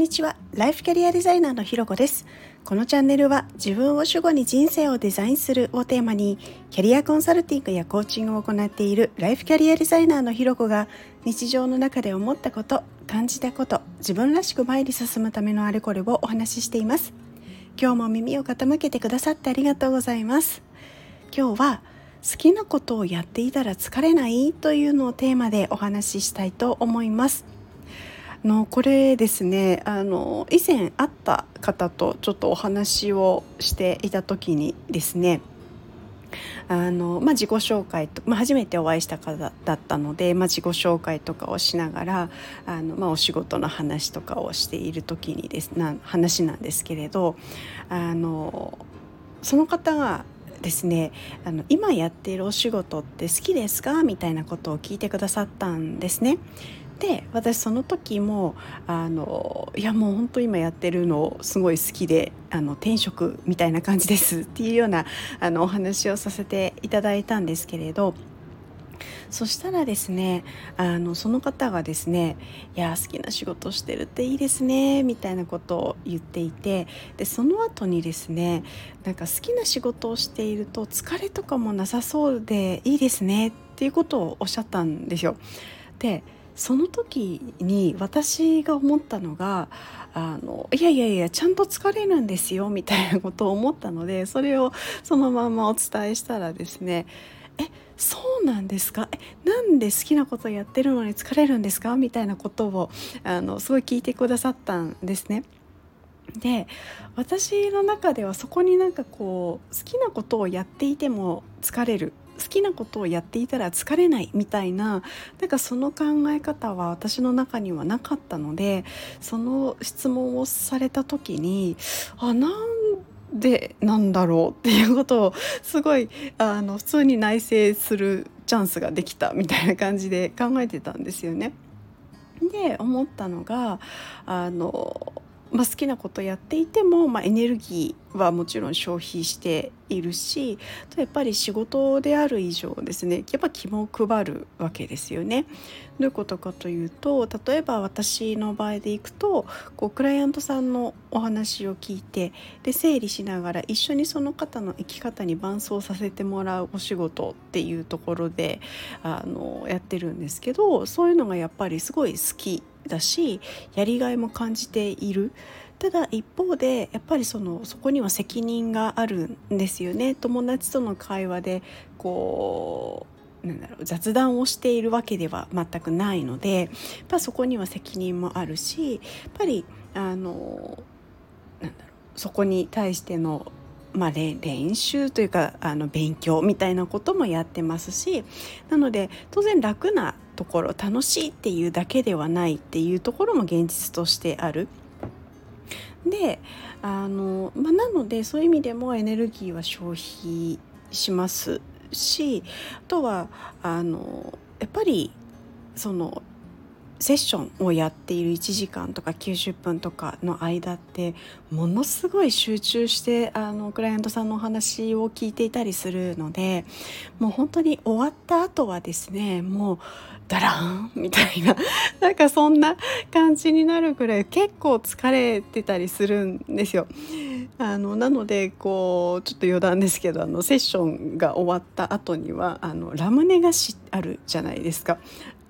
にちは。ライフキャリアデザイナーのひろこです。このチャンネルは自分を主語に人生をデザインするをテーマにキャリアコンサルティングやコーチングを行っているライフキャリアデザイナーのひろこが日常の中で思ったこと感じたこと自分らしく前に進むためのあれこれをお話ししています。今日も耳を傾けてくださってありがとうございます。今日は好きなことをやっていたら疲れないというのをテーマでお話ししたいと思います。のこれですねあの以前会った方とちょっとお話をしていた時にですねあのまあ、自己紹介と、まあ、初めてお会いした方だったので、まあ、自己紹介とかをしながらあの、まあ、お仕事の話とかをしている時にですな話なんですけれどあのその方がですねあの今やっているお仕事って好きですか？みたいなことを聞いてくださったんですね。で私その時もあのいやもう本当今やってるのすごい好きであの転職みたいな感じです っていうようなあのお話をさせていただいたんですけれどそしたらですねあのその方がですね「いや好きな仕事してるっていいですね」みたいなことを言っていてでその後にですねなんか好きな仕事をしていると疲れとかもなさそうでいいですねっていうことをおっしゃったんですよ。でその時に私が思ったのがあのいやいやいやちゃんと疲れるんですよみたいなことを思ったのでそれをそのままお伝えしたらですねえそうなんですか？えなんで好きなことやってるのに疲れるんですか？みたいなことをあのすごい聞いてくださったんですね。で私の中ではそこになんかこう好きなことをやっていても疲れる。きなことをやっていたら疲れないみたいななんかその考え方は私の中にはなかったのでその質問をされた時にあなんでなんだろうっていうことをすごいあの普通に内省するチャンスができたみたいな感じで考えてたんですよね。で思ったのがあのまあ、好きなことやっていても、まあ、エネルギーはもちろん消費しているしやっぱり仕事である以上ですねやっぱ気も配るわけですよね。どういうことかというと例えば私の場合でいくとこうクライアントさんのお話を聞いてで整理しながら一緒にその方の生き方に伴走させてもらうお仕事っていうところであのやってるんですけどそういうのがやっぱりすごい好きだしやりがいも感じている。ただ一方でやっぱりそのそこには責任があるんですよね。友達との会話でこうなんだろう雑談をしているわけでは全くないのでやっぱそこには責任もあるしやっぱりあのなんだろうそこに対してのまあ、練習というかあの勉強みたいなこともやってますしなので当然楽なところ楽しいっていうだけではないっていうところも現実としてある。であの、まあ、なのでそういう意味でもエネルギーは消費しますしあとはあのやっぱりそのセッションをやっている1時間とか90分とかの間ってものすごい集中してあのクライアントさんのお話を聞いていたりするのでもう本当に終わった後はですねもうダラーンみたいな なんかそんな感じになるくらい結構疲れてたりするんですよ。あのなのでこうちょっと余談ですけどあのセッションが終わった後にはあのラムネ菓子あるじゃないですか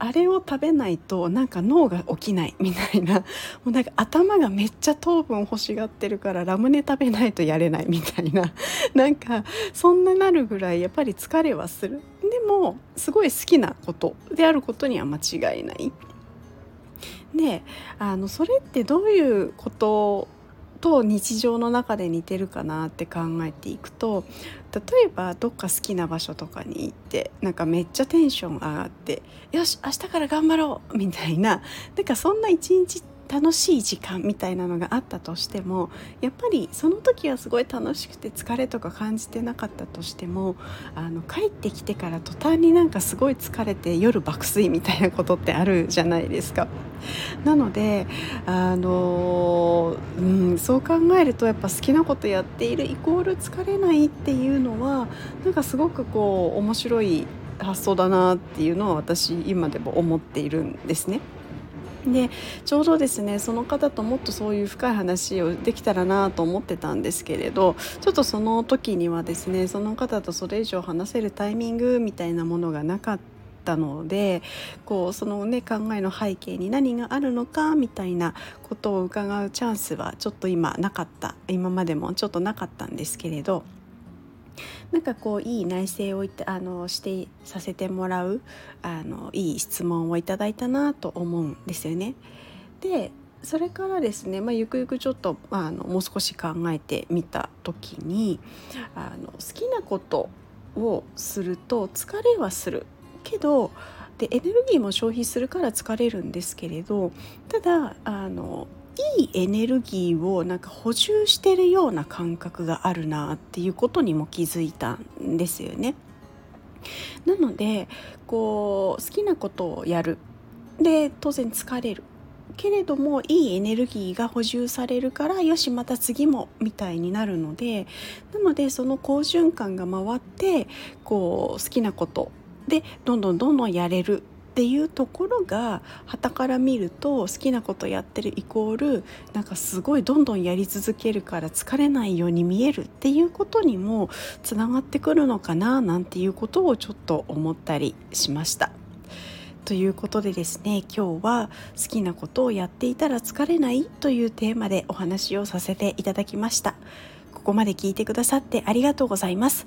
あれを食べないとなんか脳が起きないみたいな。もうなんか頭がめっちゃ糖分欲しがってるからラムネ食べないとやれないみたいな。なんかそんななるぐらいやっぱり疲れはする。でもすごい好きなことであることには間違いない。であのそれってどういうことと日常の中で似てるかなって考えていくと例えばどっか好きな場所とかに行ってなんかめっちゃテンション上がってよし明日から頑張ろうみたいななんかそんな一日って楽しい時間みたいなのがあったとしてもやっぱりその時はすごい楽しくて疲れとか感じてなかったとしてもあの帰ってきてから途端になんかすごい疲れて夜爆睡みたいなことってあるじゃないですか。なのであの、うん、そう考えるとやっぱ好きなことやっているイコール疲れないっていうのはなんかすごくこう面白い発想だなっていうのは私今でも思っているんですね。でちょうどですねその方ともっとそういう深い話をできたらなと思ってたんですけれどちょっとその時にはですねその方とそれ以上話せるタイミングみたいなものがなかったのでこうそのね考えの背景に何があるのかみたいなことを伺うチャンスはちょっと今なかった今までもちょっとなかったんですけれど。なんかこういい内省をあのしてさせてもらうあのいい質問をいただいたなと思うんですよね。でそれからですね、まあ、ゆくゆくちょっとあのもう少し考えてみた時にあの好きなことをすると疲れはするけどでエネルギーも消費するから疲れるんですけれどただあのいいエネルギーをなんか補充してるような感覚があるなっていうことにも気づいたんですよね。なのでこう好きなことをやる。で当然疲れる。けれどもいいエネルギーが補充されるからよしまた次もみたいになるのでなのでその好循環が回ってこう好きなこと。でどんどんどんどんやれる。っていうところが旗から見ると好きなことやってるイコールなんかすごいどんどんやり続けるから疲れないように見えるっていうことにもつながってくるのかななんていうことをちょっと思ったりしました。ということでですね今日は好きなことをやっていたら疲れないというテーマでお話をさせていただきました。ここまで聞いてくださってありがとうございます。